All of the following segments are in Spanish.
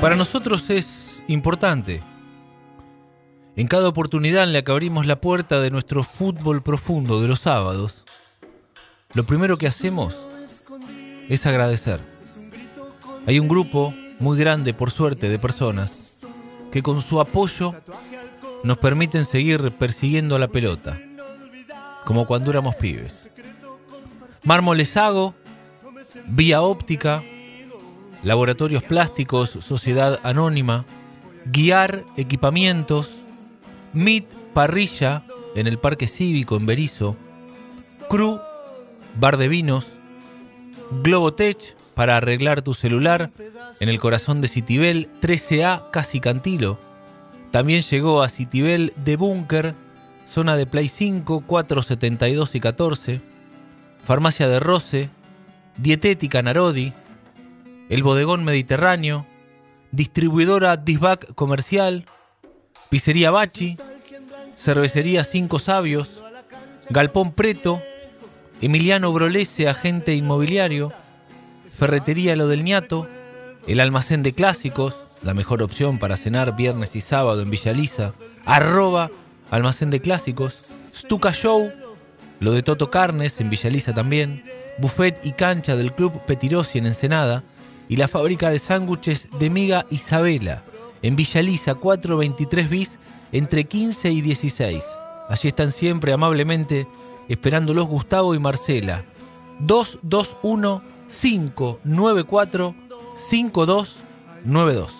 Para nosotros es importante. En cada oportunidad en la que abrimos la puerta de nuestro fútbol profundo de los sábados, lo primero que hacemos es agradecer. Hay un grupo muy grande, por suerte, de personas que con su apoyo nos permiten seguir persiguiendo la pelota, como cuando éramos pibes. Mármoles Hago, Vía Óptica, Laboratorios Plásticos, Sociedad Anónima, Guiar Equipamientos, MIT Parrilla en el Parque Cívico en Berizo, Cru, Bar de Vinos, Globotech para arreglar tu celular en el corazón de Citibel 13A Casi Cantilo. También llegó a Citibel de Búnker, zona de Play 5, 472 y 14, Farmacia de Rose, Dietética Narodi, el Bodegón Mediterráneo, Distribuidora Disbac Comercial, Pizzería Bachi, Cervecería Cinco Sabios, Galpón Preto, Emiliano Brolese, agente inmobiliario, Ferretería Lo del Ñato, el Almacén de Clásicos, la mejor opción para cenar viernes y sábado en Villaliza, arroba Almacén de Clásicos, Stuka Show, lo de Toto Carnes en Villaliza también, Buffet y cancha del Club Petirosi en Ensenada, y la fábrica de sándwiches de Miga Isabela, en Villaliza 423 bis, entre 15 y 16. Allí están siempre amablemente esperándolos Gustavo y Marcela. 221 594 5292.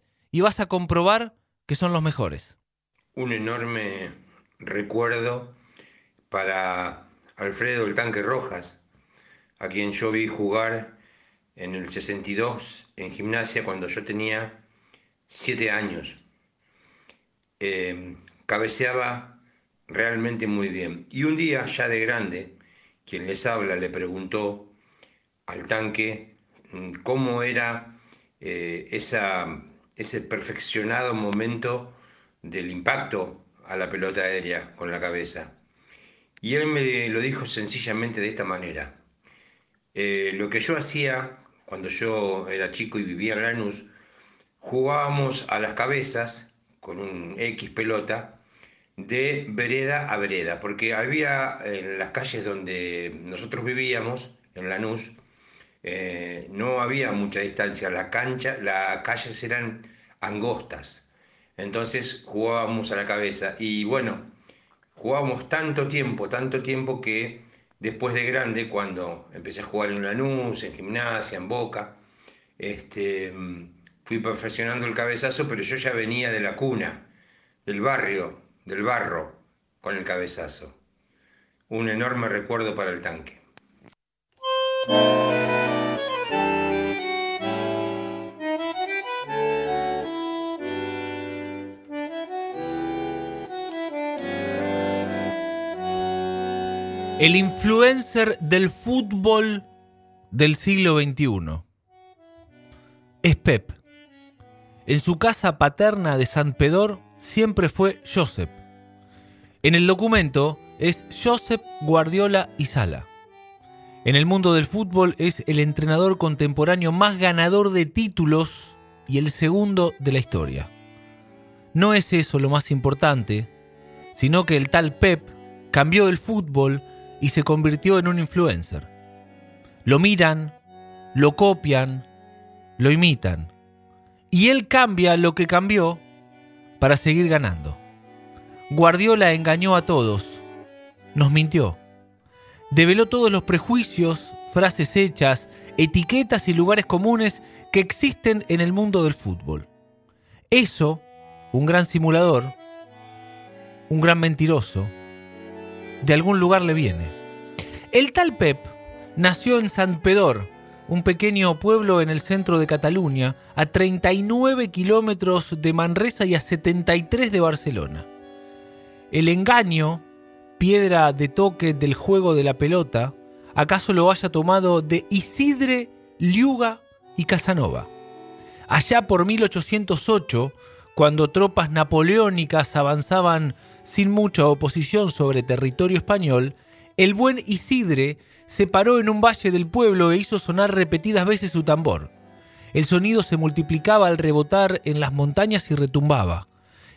y vas a comprobar que son los mejores. Un enorme recuerdo para Alfredo el Tanque Rojas, a quien yo vi jugar en el 62 en gimnasia cuando yo tenía 7 años. Eh, cabeceaba realmente muy bien. Y un día, ya de grande, quien les habla le preguntó al tanque mm, cómo era eh, esa ese perfeccionado momento del impacto a la pelota aérea con la cabeza. Y él me lo dijo sencillamente de esta manera. Eh, lo que yo hacía cuando yo era chico y vivía en Lanús, jugábamos a las cabezas con un X pelota de vereda a vereda, porque había en las calles donde nosotros vivíamos, en Lanús, eh, no había mucha distancia, la cancha, las calles eran angostas, entonces jugábamos a la cabeza y bueno, jugábamos tanto tiempo, tanto tiempo que después de grande, cuando empecé a jugar en Lanús, en gimnasia, en Boca, este, fui perfeccionando el cabezazo, pero yo ya venía de la cuna, del barrio, del barro, con el cabezazo. Un enorme recuerdo para el tanque. El influencer del fútbol del siglo XXI. Es Pep. En su casa paterna de San Pedor siempre fue Josep. En el documento es Josep Guardiola y Sala. En el mundo del fútbol es el entrenador contemporáneo más ganador de títulos y el segundo de la historia. No es eso lo más importante, sino que el tal Pep cambió el fútbol y se convirtió en un influencer. Lo miran, lo copian, lo imitan. Y él cambia lo que cambió para seguir ganando. Guardiola engañó a todos, nos mintió. Develó todos los prejuicios, frases hechas, etiquetas y lugares comunes que existen en el mundo del fútbol. Eso, un gran simulador, un gran mentiroso, de algún lugar le viene. El tal Pep nació en San Pedor, un pequeño pueblo en el centro de Cataluña, a 39 kilómetros de Manresa y a 73 de Barcelona. El engaño, piedra de toque del juego de la pelota, acaso lo haya tomado de Isidre, Liuga y Casanova. Allá por 1808, cuando tropas napoleónicas avanzaban sin mucha oposición sobre territorio español, el buen Isidre se paró en un valle del pueblo e hizo sonar repetidas veces su tambor. El sonido se multiplicaba al rebotar en las montañas y retumbaba.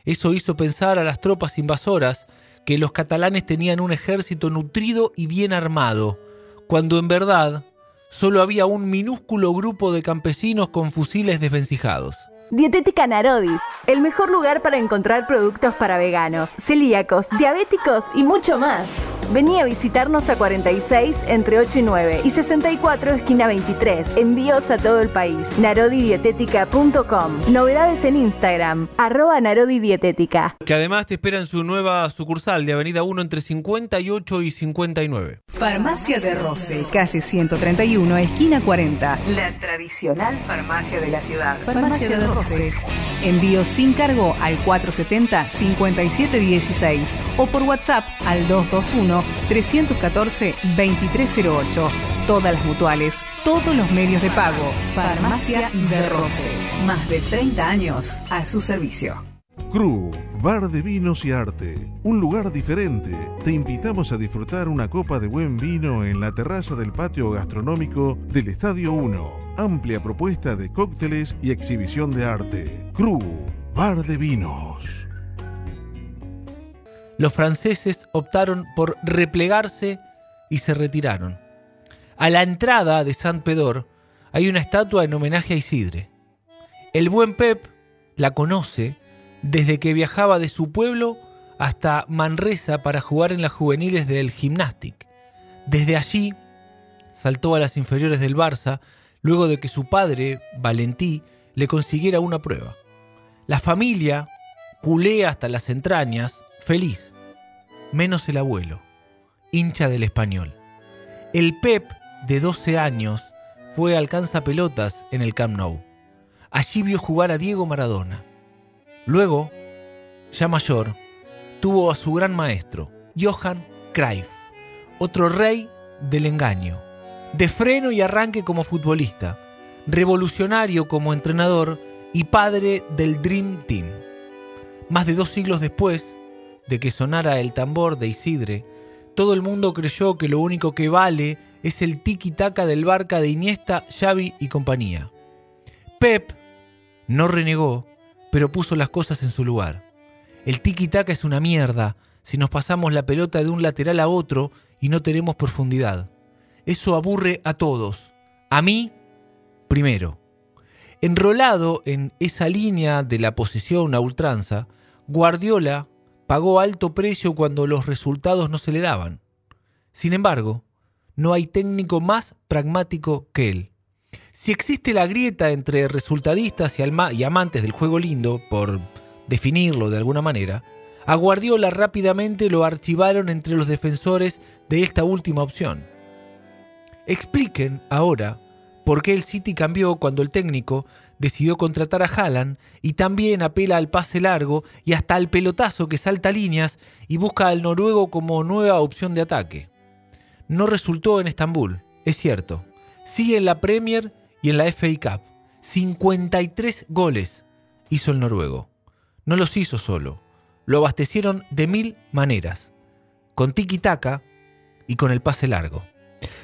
Eso hizo pensar a las tropas invasoras que los catalanes tenían un ejército nutrido y bien armado, cuando en verdad solo había un minúsculo grupo de campesinos con fusiles desvencijados. Dietética Narodi, el mejor lugar para encontrar productos para veganos, celíacos, diabéticos y mucho más. Vení a visitarnos a 46 entre 8 y 9 y 64 esquina 23. Envíos a todo el país. Narodidietética.com. Novedades en Instagram. Arroba Narodidietética. Que además te espera en su nueva sucursal de Avenida 1 entre 58 y 59. Farmacia de Roce, calle 131, esquina 40. La tradicional farmacia de la ciudad. Farmacia de Roce. Envío sin cargo al 470-5716 o por WhatsApp al 221-314-2308. Todas las mutuales, todos los medios de pago. Farmacia de Roce. Más de 30 años a su servicio. Cru, bar de vinos y arte. Un lugar diferente. Te invitamos a disfrutar una copa de buen vino en la terraza del patio gastronómico del Estadio 1. Amplia propuesta de cócteles y exhibición de arte. Cru, bar de vinos. Los franceses optaron por replegarse y se retiraron. A la entrada de San Pedor hay una estatua en homenaje a Isidre. El buen Pep la conoce desde que viajaba de su pueblo hasta Manresa para jugar en las juveniles del Gymnastic. Desde allí saltó a las inferiores del Barça luego de que su padre, Valentí, le consiguiera una prueba. La familia culé hasta las entrañas, feliz, menos el abuelo, hincha del español. El Pep, de 12 años, fue alcanza pelotas en el Camp Nou. Allí vio jugar a Diego Maradona. Luego, ya mayor, tuvo a su gran maestro, Johann Cruyff, otro rey del engaño, de freno y arranque como futbolista, revolucionario como entrenador y padre del Dream Team. Más de dos siglos después de que sonara el tambor de Isidre, todo el mundo creyó que lo único que vale es el tiki-taka del Barca de Iniesta, Xavi y compañía. Pep no renegó pero puso las cosas en su lugar. El tiki-taka es una mierda si nos pasamos la pelota de un lateral a otro y no tenemos profundidad. Eso aburre a todos. A mí, primero. Enrolado en esa línea de la posesión a ultranza, Guardiola pagó alto precio cuando los resultados no se le daban. Sin embargo, no hay técnico más pragmático que él. Si existe la grieta entre resultadistas y, amantes del juego lindo, por definirlo de alguna manera, a Guardiola rápidamente lo archivaron entre los defensores de esta última opción. Expliquen ahora por qué el City cambió cuando el técnico decidió contratar a Haaland y también apela al pase largo y hasta al pelotazo que salta líneas y busca al noruego como nueva opción de ataque. No resultó en Estambul, es cierto. Sí en la Premier y en la FA Cup. 53 goles hizo el noruego. no los hizo solo. Lo abastecieron de mil maneras, con tiki-taka y con el pase largo.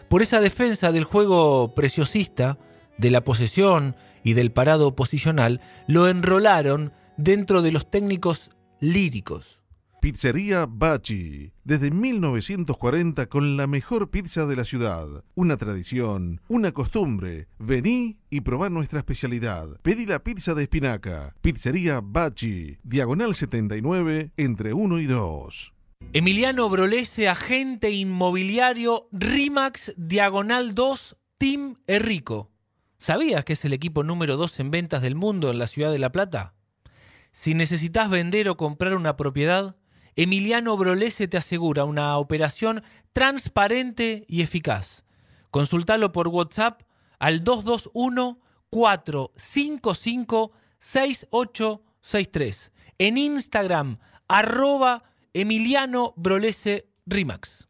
Por esa defensa del juego preciosista, de la posesión y del parado posicional, lo enrolaron dentro de los técnicos líricos. Pizzería Bachi, desde 1940 con la mejor pizza de la ciudad. Una tradición, una costumbre. Vení y probá nuestra especialidad. Pedí la pizza de espinaca. Pizzería Bachi, diagonal 79, entre 1 y 2. Emiliano Brolese, agente inmobiliario Rimax Diagonal 2, Team Errico. ¿Sabías que es el equipo número 2 en ventas del mundo en la ciudad de La Plata? Si necesitas vender o comprar una propiedad, Emiliano Brolese te asegura una operación transparente y eficaz. Consultalo por WhatsApp al 221-455-6863. En Instagram, arroba Emiliano Brolese Rimax.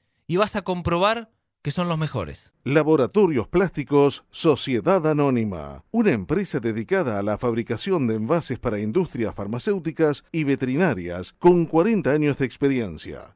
y vas a comprobar que son los mejores. Laboratorios Plásticos Sociedad Anónima, una empresa dedicada a la fabricación de envases para industrias farmacéuticas y veterinarias con 40 años de experiencia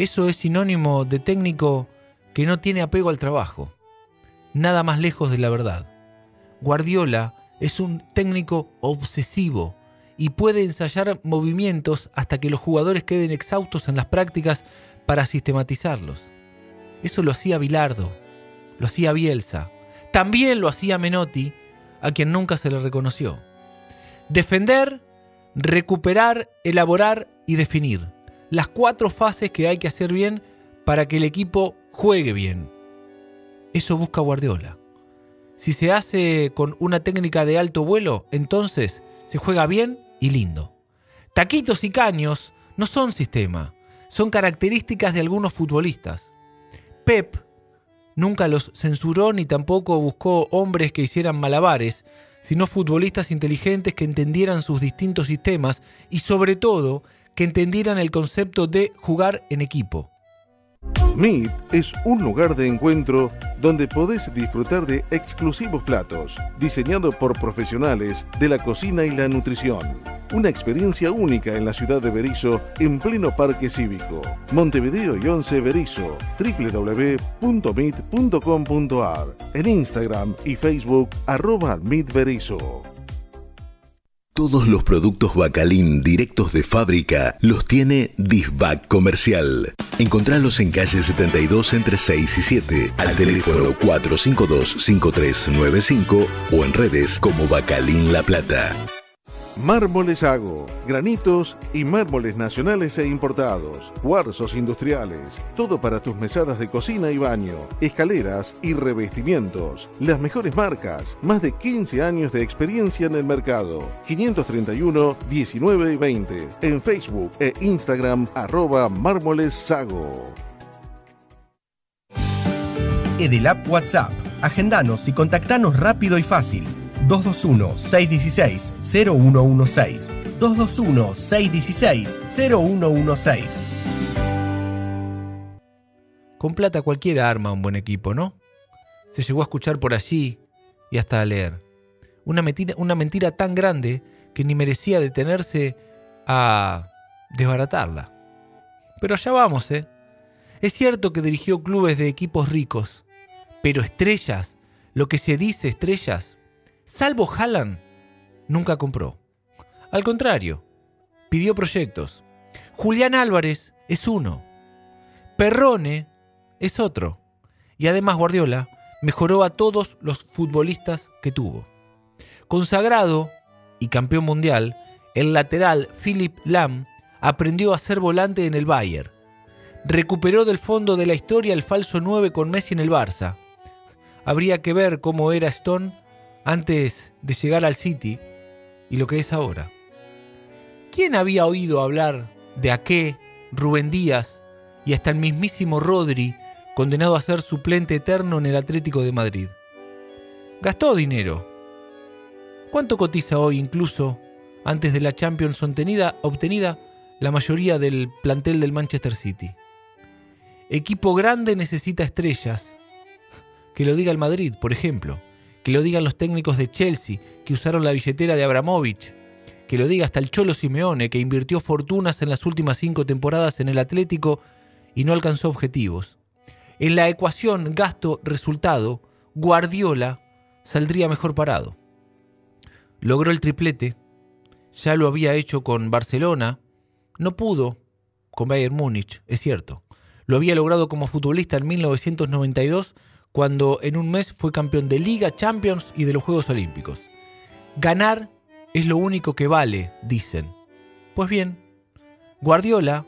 eso es sinónimo de técnico que no tiene apego al trabajo. Nada más lejos de la verdad. Guardiola es un técnico obsesivo y puede ensayar movimientos hasta que los jugadores queden exhaustos en las prácticas para sistematizarlos. Eso lo hacía Bilardo, lo hacía Bielsa, también lo hacía Menotti, a quien nunca se le reconoció. Defender, recuperar, elaborar y definir las cuatro fases que hay que hacer bien para que el equipo juegue bien. Eso busca Guardiola. Si se hace con una técnica de alto vuelo, entonces se juega bien y lindo. Taquitos y caños no son sistema, son características de algunos futbolistas. Pep nunca los censuró ni tampoco buscó hombres que hicieran malabares, sino futbolistas inteligentes que entendieran sus distintos sistemas y sobre todo que entendieran el concepto de jugar en equipo. Meet es un lugar de encuentro donde podés disfrutar de exclusivos platos, diseñados por profesionales de la cocina y la nutrición. Una experiencia única en la ciudad de Berizo, en pleno parque cívico. Montevideo y 11 Berizo, www.meet.com.ar, en Instagram y Facebook, arroba Meet Berizo. Todos los productos Bacalín directos de fábrica los tiene Disbac Comercial. Encontralos en calle 72 entre 6 y 7, al teléfono 452-5395 o en redes como Bacalín La Plata. Mármoles Hago, granitos y mármoles nacionales e importados, cuarzos industriales, todo para tus mesadas de cocina y baño, escaleras y revestimientos. Las mejores marcas, más de 15 años de experiencia en el mercado. 531 19 y 20 en Facebook e Instagram arroba Mármoles Sago. WhatsApp. Agendanos y contactanos rápido y fácil 221-616-0116. 221-616-0116. Con plata cualquiera arma un buen equipo, ¿no? Se llegó a escuchar por allí y hasta a leer. Una una mentira tan grande que ni merecía detenerse a desbaratarla. Pero allá vamos, ¿eh? Es cierto que dirigió clubes de equipos ricos, pero estrellas, lo que se dice estrellas, salvo Haaland, nunca compró. Al contrario, pidió proyectos. Julián Álvarez es uno. Perrone es otro. Y además Guardiola mejoró a todos los futbolistas que tuvo. Consagrado y campeón mundial, el lateral Philip Lam aprendió a ser volante en el Bayern. Recuperó del fondo de la historia el falso 9 con Messi en el Barça. Habría que ver cómo era Stone antes de llegar al City y lo que es ahora. ¿Quién había oído hablar de Aké, Rubén Díaz y hasta el mismísimo Rodri, condenado a ser suplente eterno en el Atlético de Madrid? Gastó dinero. ¿Cuánto cotiza hoy incluso antes de la Champions obtenida, obtenida la mayoría del plantel del Manchester City? Equipo grande necesita estrellas. Que lo diga el Madrid, por ejemplo. Que lo digan los técnicos de Chelsea, que usaron la billetera de Abramovich. Que lo diga hasta el Cholo Simeone, que invirtió fortunas en las últimas cinco temporadas en el Atlético y no alcanzó objetivos. En la ecuación gasto-resultado, Guardiola saldría mejor parado. Logró el triplete, ya lo había hecho con Barcelona, no pudo con Bayern Múnich, es cierto. Lo había logrado como futbolista en 1992 cuando en un mes fue campeón de Liga, Champions y de los Juegos Olímpicos. Ganar es lo único que vale, dicen. Pues bien, Guardiola,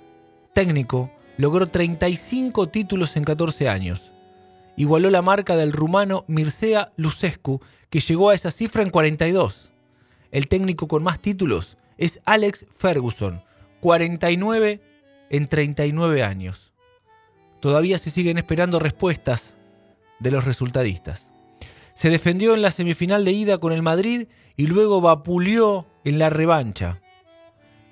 técnico, logró 35 títulos en 14 años. Igualó la marca del rumano Mircea Lucescu, que llegó a esa cifra en 42. El técnico con más títulos es Alex Ferguson, 49 en 39 años todavía se siguen esperando respuestas de los resultadistas. Se defendió en la semifinal de ida con el Madrid y luego vapuleó en la revancha.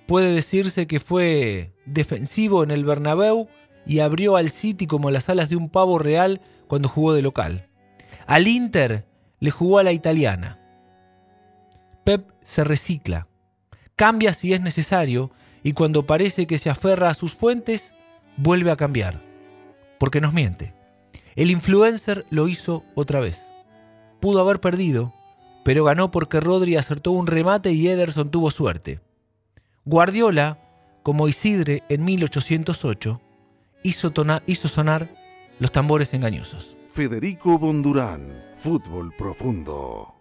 Puede decirse que fue defensivo en el Bernabéu y abrió al City como las alas de un pavo real cuando jugó de local. Al Inter le jugó a la italiana. Pep se recicla, cambia si es necesario y cuando parece que se aferra a sus fuentes, vuelve a cambiar porque nos miente. El influencer lo hizo otra vez. Pudo haber perdido, pero ganó porque Rodri acertó un remate y Ederson tuvo suerte. Guardiola, como Isidre en 1808, hizo, hizo sonar los tambores engañosos. Federico Bondurán, Fútbol Profundo.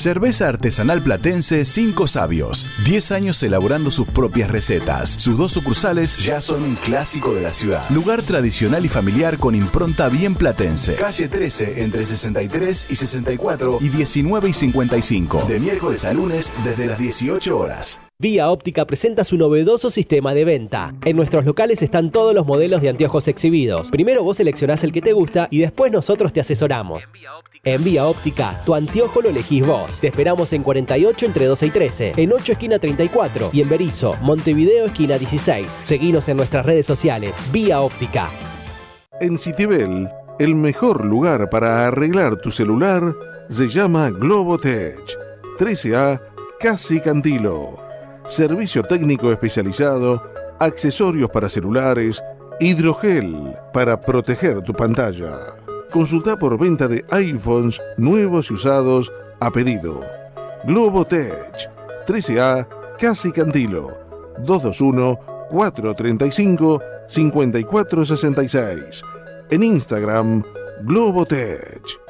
Cerveza artesanal platense Cinco Sabios. 10 años elaborando sus propias recetas. Sus dos sucursales ya son un clásico de la ciudad. Lugar tradicional y familiar con impronta bien platense. Calle 13 entre 63 y 64 y 19 y 55. De miércoles a lunes desde las 18 horas. Vía Óptica presenta su novedoso sistema de venta. En nuestros locales están todos los modelos de anteojos exhibidos. Primero vos seleccionás el que te gusta y después nosotros te asesoramos. En Vía Óptica, tu anteojo lo elegís vos. Te esperamos en 48 entre 12 y 13, en 8 esquina 34 y en Berizo, Montevideo esquina 16. Seguinos en nuestras redes sociales. Vía Óptica. En Citibel, el mejor lugar para arreglar tu celular se llama Globotech. 13A Casi Cantilo servicio técnico especializado, accesorios para celulares, hidrogel para proteger tu pantalla. Consulta por venta de iPhones nuevos y usados a pedido. Globotech 13A Casi Cantilo 221 435 5466 en Instagram Globotech